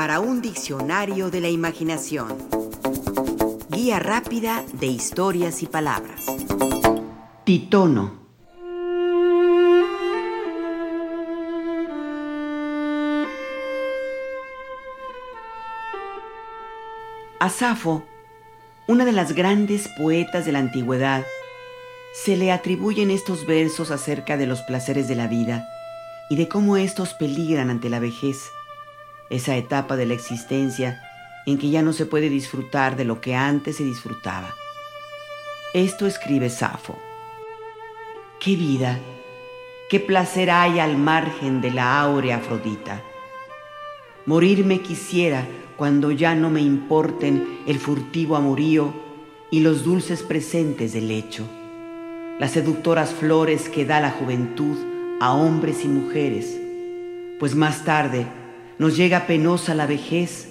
para un diccionario de la imaginación. Guía rápida de historias y palabras. Titono. A Safo, una de las grandes poetas de la antigüedad, se le atribuyen estos versos acerca de los placeres de la vida y de cómo estos peligran ante la vejez, esa etapa de la existencia en que ya no se puede disfrutar de lo que antes se disfrutaba. Esto escribe Safo. ¡Qué vida! ¡Qué placer hay al margen de la áurea Afrodita! Morirme quisiera cuando ya no me importen el furtivo amorío y los dulces presentes del lecho, las seductoras flores que da la juventud a hombres y mujeres, pues más tarde nos llega penosa la vejez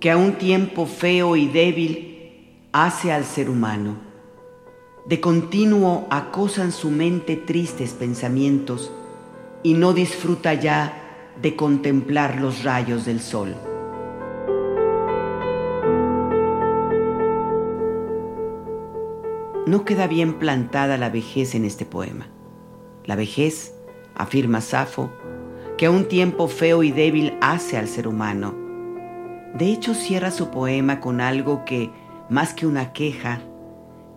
que a un tiempo feo y débil hace al ser humano. De continuo acosan su mente tristes pensamientos y no disfruta ya de contemplar los rayos del sol. No queda bien plantada la vejez en este poema. La vejez, afirma Safo, que a un tiempo feo y débil hace al ser humano. De hecho, cierra su poema con algo que, más que una queja,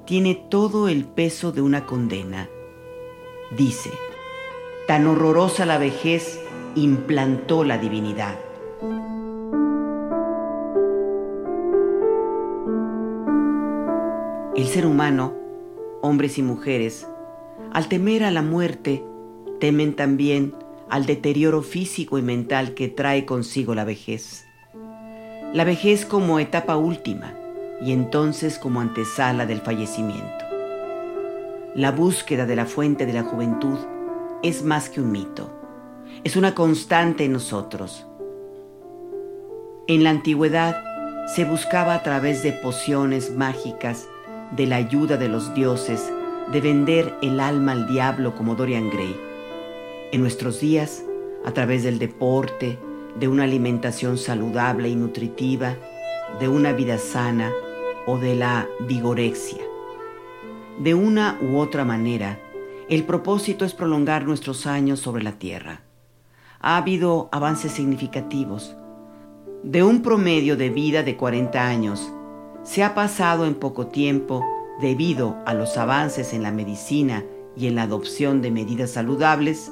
tiene todo el peso de una condena. Dice, tan horrorosa la vejez implantó la divinidad. El ser humano, hombres y mujeres, al temer a la muerte, temen también al deterioro físico y mental que trae consigo la vejez. La vejez como etapa última y entonces como antesala del fallecimiento. La búsqueda de la fuente de la juventud es más que un mito, es una constante en nosotros. En la antigüedad se buscaba a través de pociones mágicas de la ayuda de los dioses, de vender el alma al diablo como Dorian Gray. En nuestros días, a través del deporte, de una alimentación saludable y nutritiva, de una vida sana o de la vigorexia. De una u otra manera, el propósito es prolongar nuestros años sobre la tierra. Ha habido avances significativos. De un promedio de vida de 40 años, se ha pasado en poco tiempo, debido a los avances en la medicina y en la adopción de medidas saludables,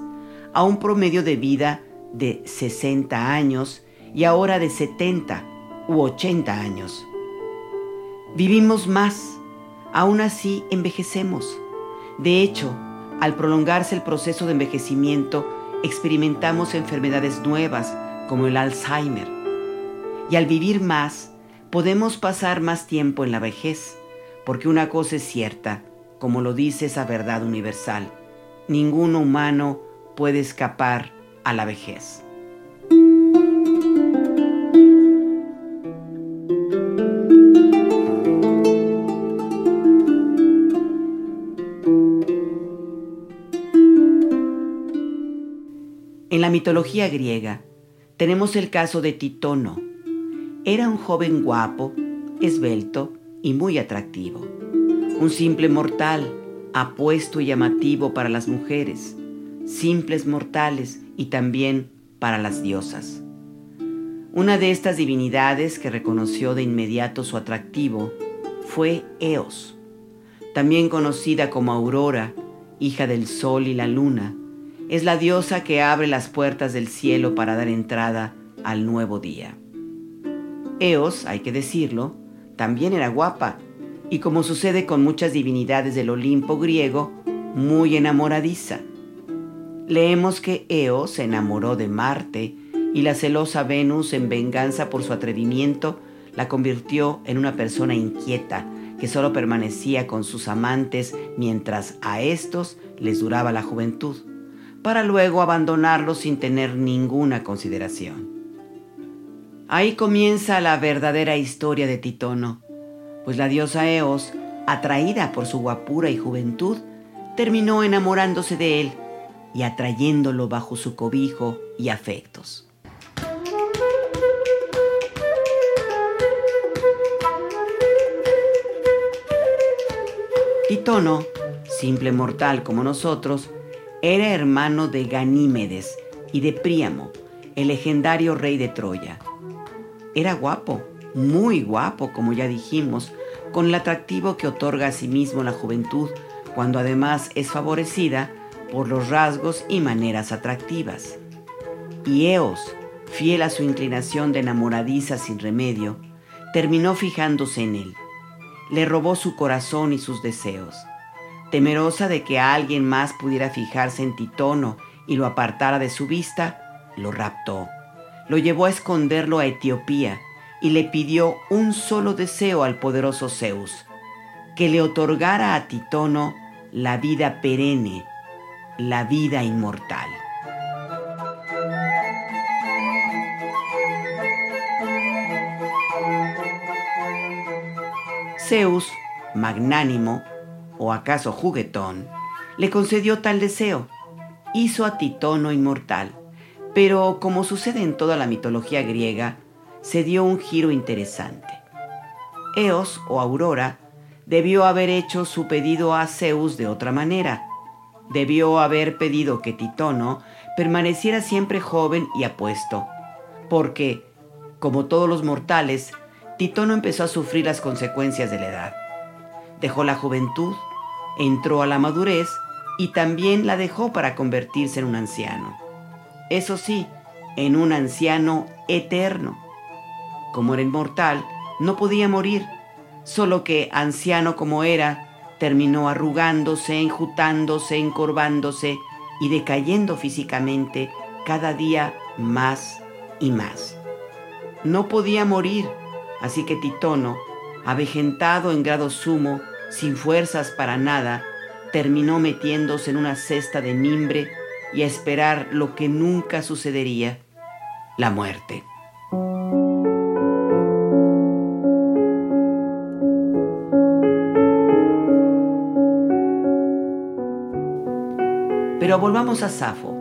a un promedio de vida de 60 años y ahora de 70 u 80 años. Vivimos más, aún así envejecemos. De hecho, al prolongarse el proceso de envejecimiento, experimentamos enfermedades nuevas como el Alzheimer. Y al vivir más, podemos pasar más tiempo en la vejez, porque una cosa es cierta, como lo dice esa verdad universal, ningún humano puede escapar a la vejez. En la mitología griega tenemos el caso de Titono, era un joven guapo, esbelto y muy atractivo. Un simple mortal, apuesto y llamativo para las mujeres, simples mortales y también para las diosas. Una de estas divinidades que reconoció de inmediato su atractivo fue Eos, también conocida como Aurora, hija del sol y la luna. Es la diosa que abre las puertas del cielo para dar entrada al nuevo día. Eos, hay que decirlo, también era guapa y como sucede con muchas divinidades del Olimpo griego, muy enamoradiza. Leemos que Eos se enamoró de Marte y la celosa Venus, en venganza por su atrevimiento, la convirtió en una persona inquieta que solo permanecía con sus amantes mientras a estos les duraba la juventud, para luego abandonarlos sin tener ninguna consideración. Ahí comienza la verdadera historia de Titono, pues la diosa Eos, atraída por su guapura y juventud, terminó enamorándose de él y atrayéndolo bajo su cobijo y afectos. Titono, simple mortal como nosotros, era hermano de Ganímedes y de Príamo, el legendario rey de Troya. Era guapo, muy guapo, como ya dijimos, con el atractivo que otorga a sí mismo la juventud cuando además es favorecida por los rasgos y maneras atractivas. Y Eos, fiel a su inclinación de enamoradiza sin remedio, terminó fijándose en él. Le robó su corazón y sus deseos. Temerosa de que alguien más pudiera fijarse en Titono y lo apartara de su vista, lo raptó. Lo llevó a esconderlo a Etiopía y le pidió un solo deseo al poderoso Zeus, que le otorgara a Titono la vida perenne, la vida inmortal. Zeus, magnánimo, o acaso juguetón, le concedió tal deseo. Hizo a Titono inmortal, pero como sucede en toda la mitología griega, se dio un giro interesante. Eos o Aurora debió haber hecho su pedido a Zeus de otra manera. Debió haber pedido que Titono permaneciera siempre joven y apuesto, porque, como todos los mortales, Titono empezó a sufrir las consecuencias de la edad. Dejó la juventud entró a la madurez y también la dejó para convertirse en un anciano. Eso sí, en un anciano eterno. Como era inmortal, no podía morir, solo que anciano como era, terminó arrugándose, enjutándose, encorvándose y decayendo físicamente cada día más y más. No podía morir, así que Titono, avejentado en grado sumo, sin fuerzas para nada, terminó metiéndose en una cesta de mimbre y a esperar lo que nunca sucedería, la muerte. Pero volvamos a Safo.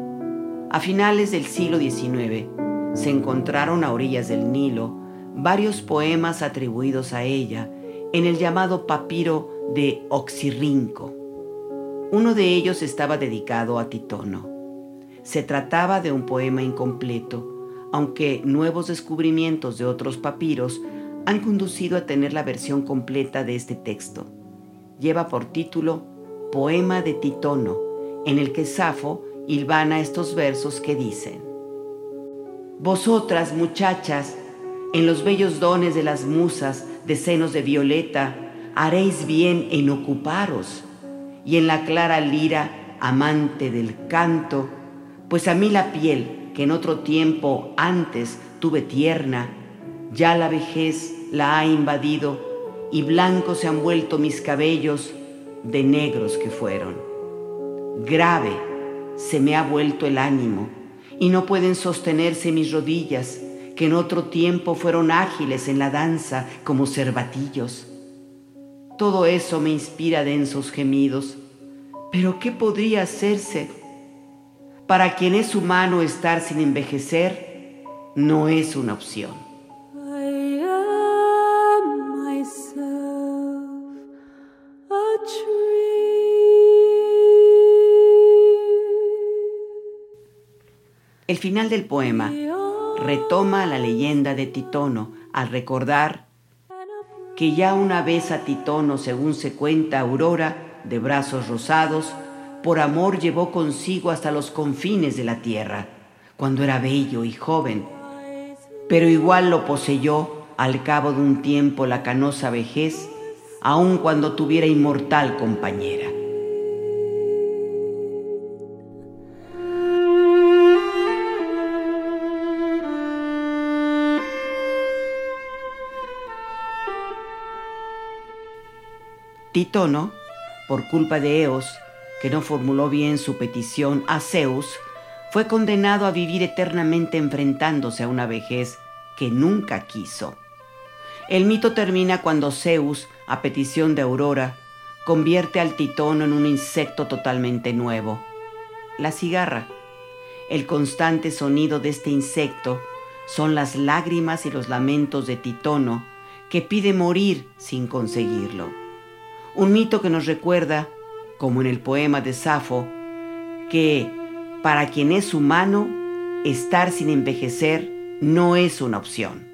A finales del siglo XIX se encontraron a orillas del Nilo varios poemas atribuidos a ella en el llamado papiro de Oxirrinco. Uno de ellos estaba dedicado a Titono. Se trataba de un poema incompleto, aunque nuevos descubrimientos de otros papiros han conducido a tener la versión completa de este texto. Lleva por título Poema de Titono, en el que Safo hilvana estos versos que dicen, Vosotras, muchachas, en los bellos dones de las musas de senos de violeta, haréis bien en ocuparos, y en la clara lira, amante del canto, pues a mí la piel, que en otro tiempo antes tuve tierna, ya la vejez la ha invadido, y blancos se han vuelto mis cabellos de negros que fueron. Grave se me ha vuelto el ánimo, y no pueden sostenerse mis rodillas, que en otro tiempo fueron ágiles en la danza como cervatillos todo eso me inspira densos gemidos. Pero ¿qué podría hacerse? Para quien es humano estar sin envejecer, no es una opción. El final del poema retoma la leyenda de Titono al recordar que ya una vez a Titono, según se cuenta Aurora, de brazos rosados, por amor llevó consigo hasta los confines de la tierra, cuando era bello y joven, pero igual lo poseyó al cabo de un tiempo la canosa vejez, aun cuando tuviera inmortal compañera. Titono, por culpa de Eos, que no formuló bien su petición a Zeus, fue condenado a vivir eternamente enfrentándose a una vejez que nunca quiso. El mito termina cuando Zeus, a petición de Aurora, convierte al titono en un insecto totalmente nuevo, la cigarra. El constante sonido de este insecto son las lágrimas y los lamentos de Titono que pide morir sin conseguirlo Un mito que nos recuerda, como en el poema de Safo, que para quien es humano, estar sin envejecer no es una opción.